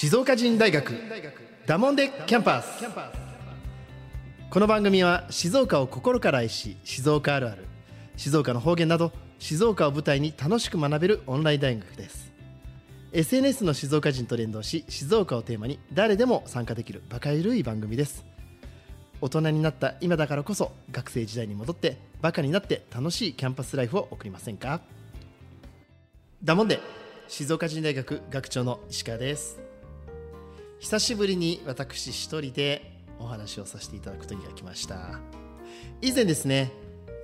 静岡人大学ダモンデキャンパス。この番組は静岡を心から愛し静岡あるある静岡の方言など静岡を舞台に楽しく学べるオンライン大学です。SNS の静岡人と連動し静岡をテーマに誰でも参加できるバカゆるい番組です。大人になった今だからこそ学生時代に戻ってバカになって楽しいキャンパスライフを送りませんか？だもんで静岡人大学学長の石川です。久しぶりに私一人でお話をさせていただくことが来ました。以前ですね、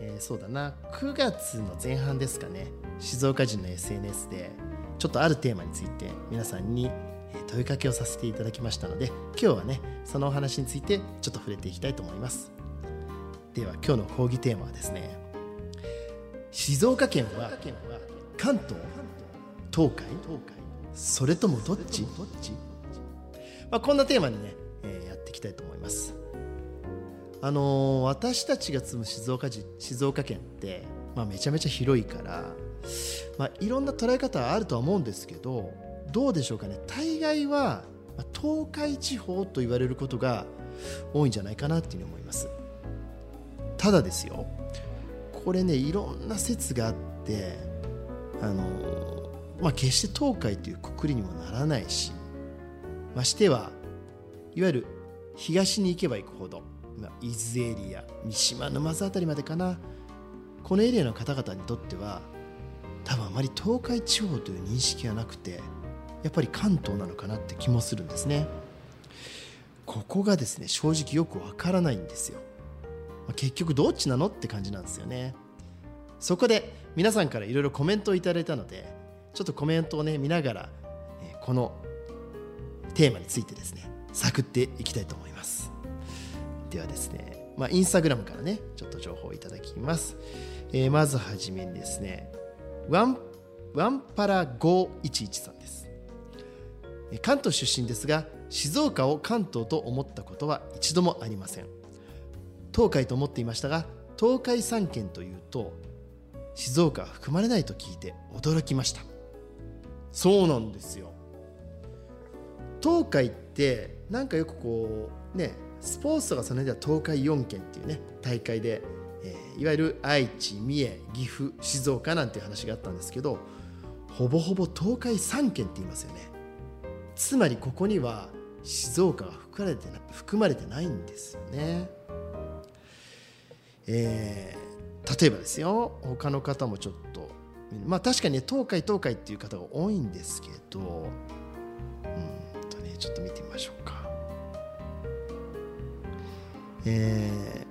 えー、そうだな9月の前半ですかね静岡人の SNS でちょっとあるテーマについて皆さんに問いかけをさせていただきましたので今日はねそのお話についてちょっと触れていきたいと思います。では今日の講義テーマはですね静岡県は関東東海それともどっち？まあ、こんなテーマにね、えー、やっていきたいと思います。あのー、私たちが住む静岡静岡県って、まあ、めちゃめちゃ広いから、まあ、いろんな捉え方あるとは思うんですけどどうでしょうかね。大概は東海地方と言われることが多いんじゃないかなっていうふうに思います。ただですよこれねいろんな説があってあのまあ決して東海というくくりにもならないしましてはいわゆる東に行けば行くほど、まあ、伊豆エリア三島沼津辺りまでかな。このエリアの方々にとっては多分あまり東海地方という認識がなくてやっぱり関東なのかなって気もするんですね。ここがですね正直よくわからないんですよ、まあ、結局どっちなのって感じなんですよね。そこで皆さんからいろいろコメントをいただいたのでちょっとコメントをね見ながらこのテーマについてですね探っていきたいと思います。ではですねまあインスタグラムからねちょっと情報をいただきます、えー、まずはじめにですねワンワンパラ511さんです。関東出身ですが静岡を関東と思ったことは一度もありません。東海と思っていましたが東海3県というと静岡は含まれないと聞いて驚きました。そうなんですよ。東海ってなんかよくこうねスポーツとかその辺では東海4県っていうね大会で、えー、いわゆる愛知三重岐阜静岡なんていう話があったんですけどほぼほぼ東海3県って言いますよねつまりここには静岡が含まれて含まれてないんですよね。えー、例えばですよ他の方もちょっとまあ確かにね東海東海っていう方が多いんですけどちょっと見てみましょうか。えー、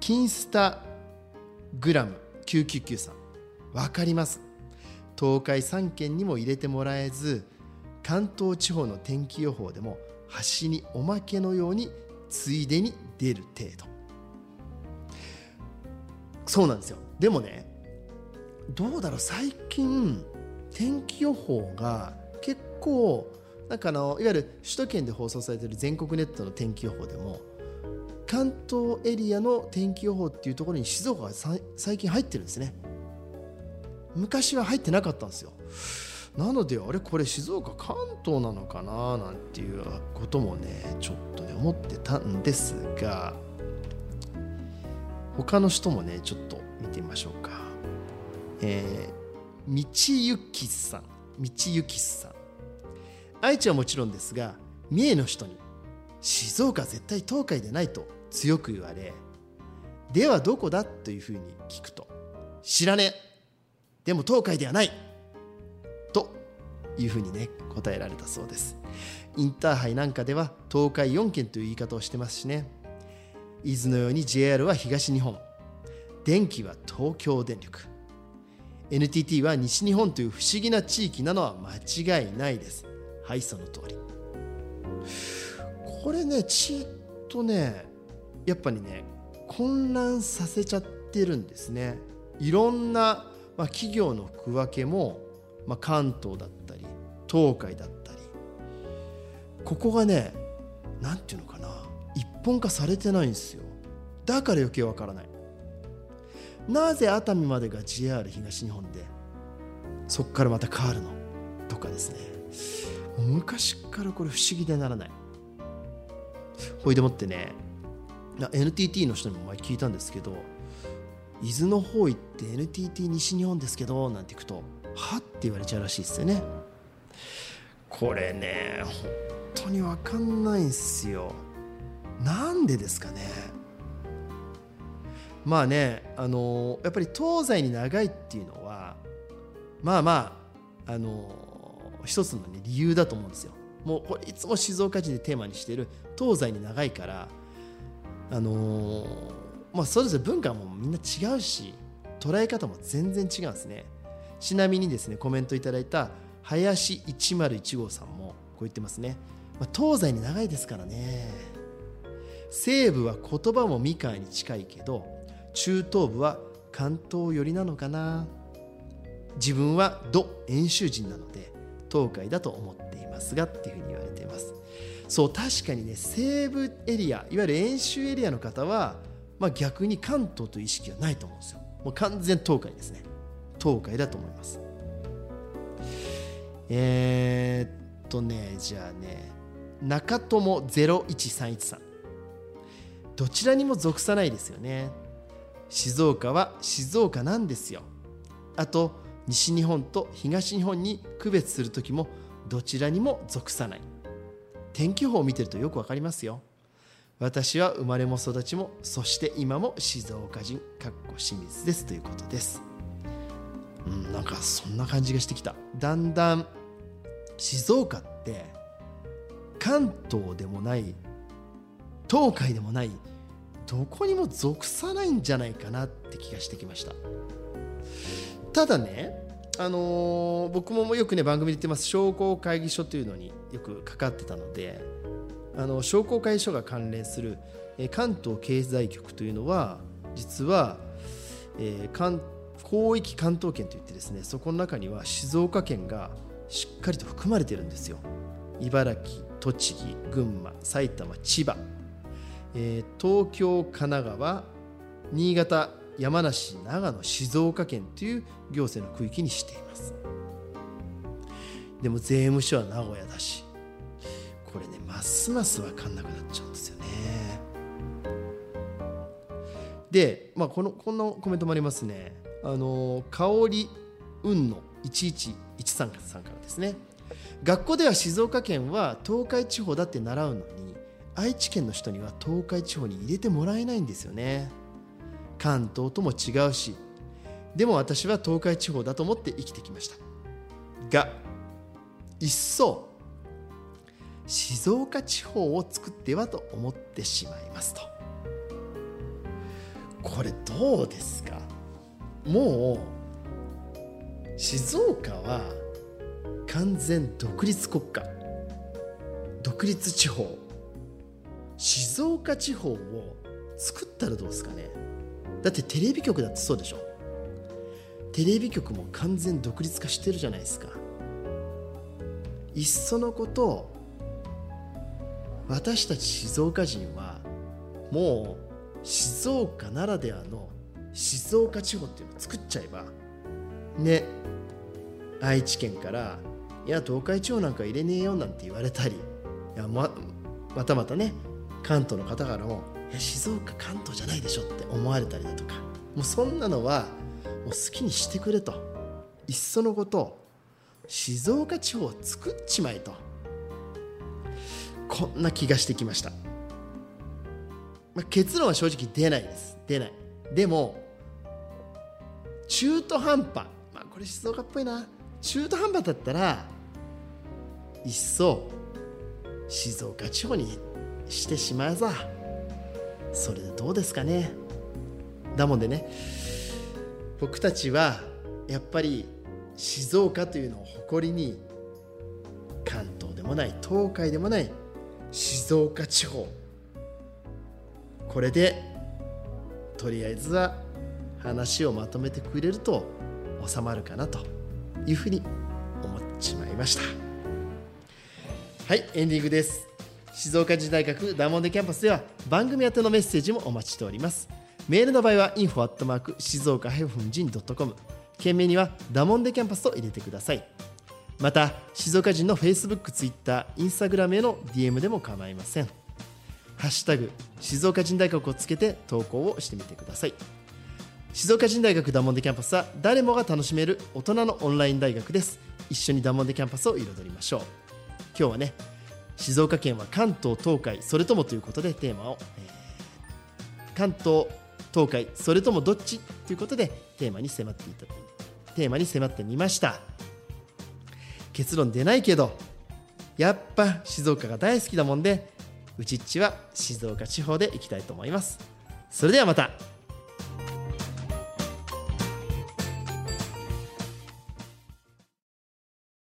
キンスタグラム999さん。分かります。東海3県にも入れてもらえず関東地方の天気予報でも端におまけのようについでに出る程度。そうなんですよ。でもねどうだろう。最近天気予報が結構なんかあのいわゆる首都圏で放送されている全国ネットの天気予報でも関東エリアの天気予報っていうところに静岡が最近入ってるんですね。昔は入ってなかったんですよ。なのであれこれ静岡関東なのかななんていうこともねちょっとね思ってたんですが他の人もねちょっと見てみましょうか。えー、道行きさん。道行きさん。愛知はもちろんですが三重の人に静岡は絶対東海でないと強く言われではどこだというふうに聞くと知らねえ。でも東海ではない。というふうにね答えられたそうです。インターハイなんかでは東海4県という言い方をしてますしね。伊豆のように JR は東日本。電気は東京電力。NTT は西日本という不思議な地域なのは間違いないです。はいその通り。これねちっとねやっぱりね混乱させちゃってるんですね。いろんな、まあ、企業の区分けも、まあ、関東だったり東海だったり。ここがね何て言うのかな一本化されてないんですよ。だから余計わからない。なぜ熱海までが JR 東日本でそこからまた変わるの？とかですね。昔からこれ不思議でならない。ほいでもってね NTT の人にも前聞いたんですけど伊豆の方行って NTT 西日本ですけどなんて行くとはって言われちゃうらしいですよね。これね本当に分かんないんすよ。なんでですかね。まあねあのやっぱり東西に長いっていうのはまあまああの一つの、ね、理由だと思うんですよ。もうこれいつも静岡人でテーマにしてる東西に長いからあのまあそれぞれ文化もみんな違うし捉え方も全然違うんですね。ちなみにですねコメントいただいた林101号さんもこう言ってますね、まあ、東西に長いですからね。西部は言葉も三河に近いけど中東部は関東寄りなのかな。自分は土遠州人なので東海だと思っていますがっていうふうに言われています。そう確かにね西部エリアいわゆる遠州エリアの方は、まあ、逆に関東という意識はないと思うんですよ。もう完全東海ですね。東海だと思います。えー、っとねじゃあね中友0131さんどちらにも属さないですよね。静岡は静岡なんですよ。あと西日本と東日本に区別する時もどちらにも属さない。天気予報を見てるとよくわかりますよ。私は生まれも育ちもそして今も静岡人かっこ清水ですということです。うんなんかそんな感じがしてきた。だんだん静岡って関東でもない東海でもないどこにも属さないんじゃないかなって気がしてきました。ただねあのー、僕もよくね番組で言ってます。商工会議所というのによくかかってたのであの商工会議所が関連する、え関東経済局というのは実は、えー、関広域関東圏といってですねそこの中には静岡県がしっかりと含まれてるんですよ。茨城栃木群馬埼玉千葉。えー、東京、神奈川、新潟、山梨、長野、静岡県という行政の区域にしています。でも税務署は名古屋だし、これね、ますます分かんなくなっちゃうんですよね。で、まあ、このこんなコメントもありますね。あの香り運の1113さんからですね。学校では静岡県は東海地方だって習うのに愛知県の人には東海地方に入れてもらえないんですよね関東とも違うしでも私は東海地方だと思って生きてきました。が一層静岡地方を作ってはと思ってしまいますと。これどうですか？もう静岡は完全独立国家。独立地方。静岡地方を作ったらどうですかね？だってテレビ局だってそうでしょ。テレビ局も完全独立化してるじゃないですか。いっそのこと私たち静岡人はもう静岡ならではの静岡地方っていうのを作っちゃえばね愛知県からいや東海地方なんか入れねえよなんて言われたりいやままたまたね関東の方からも「静岡関東じゃないでしょ」って思われたりだとか。もうそんなのはもう好きにしてくれと。いっそのこと静岡地方を作っちまえと。こんな気がしてきました、まあ、結論は正直出ないです。出ない。でも中途半端。まあこれ静岡っぽいな。中途半端だったらいっそ静岡地方にしてしまうさそれでどうですかね。だもんでね僕たちはやっぱり静岡というのを誇りに関東でもない東海でもない静岡地方これでとりあえずは話をまとめてくれると収まるかなというふうに思っちまいました。はいエンディングです。静岡市大学ダモンデキャンパスでは番組宛てのメッセージもお待ちしております。メールの場合は info アットマーク静岡ヘフンジン .com 件名にはダモンデキャンパスと入れてください。また静岡人の Facebook、Twitter、Instagram への DM でも構いません。ハッシュタグ静岡人大学をつけて投稿をしてみてください。静岡人大学ダモンデキャンパスは誰もが楽しめる大人のオンライン大学です。一緒にダモンデキャンパスを彩りましょう。今日はね静岡県は関東東海それともということでテーマを、えー関東東海それともどっちということでテーマに迫っていたテーマに迫ってみました。結論出ないけどやっぱ静岡が大好きだもんでうちっちは静岡地方で行きたいと思います。それではまた。